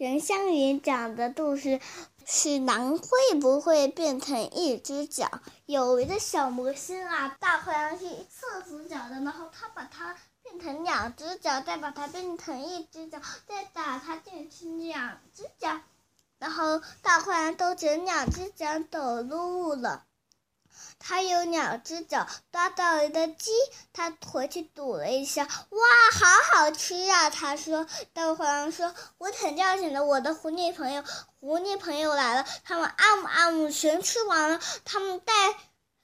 任香云讲的故事是狼会不会变成一只脚？有一个小魔仙啊，大灰狼是四只脚的，然后他把它变成两只脚，再把它变成一只脚，再把它变成两只脚，然后大灰狼都只两只脚走路了。他有两只脚，抓到了一个鸡，他回去堵了一下，哇，好好吃啊！他说，大灰狼说：“我挺叫醒了我的狐狸朋友，狐狸朋友来了，他们啊姆啊姆全吃完了，他们带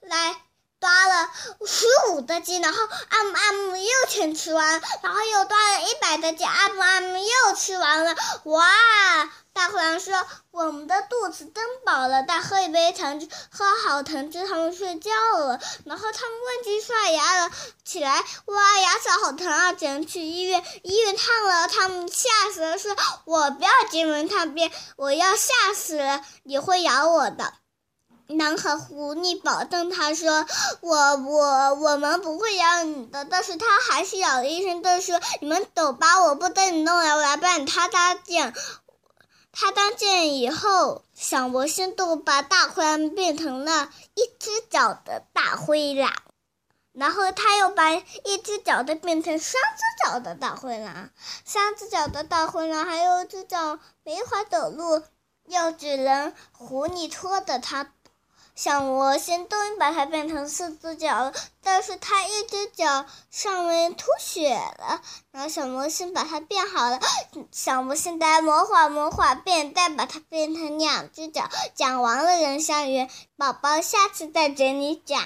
来抓了十五个鸡，然后啊姆啊姆又全吃完，然后又抓了一百个鸡，啊姆啊姆又吃完了，哇！”说：“我们的肚子真饱了，再喝一杯橙汁，喝好橙汁，他们睡觉了。然后他们忘记刷牙了，起来，哇，牙齿好疼啊！只能去医院。医院烫了，他们吓死了，说：我不要进门探病，我要吓死了，你会咬我的。狼和狐狸保证，他说：我我我们不会咬你的。但是他还是咬了一声，就说：你们走吧，我不等你弄来，我来帮你他搭建。”他当剑以后，小魔仙都把大灰狼变成了一只脚的大灰狼，然后他又把一只脚的变成三只脚的大灰狼，三只脚的大灰狼还有只脚没法走路，又只能狐狸拖着它。小魔仙终于把它变成四只脚了，但是它一只脚上面吐血了。然后小魔仙把它变好了，小魔仙再魔法魔法变，再把它变成两只脚。讲完了，人相约，宝宝下次再给你讲。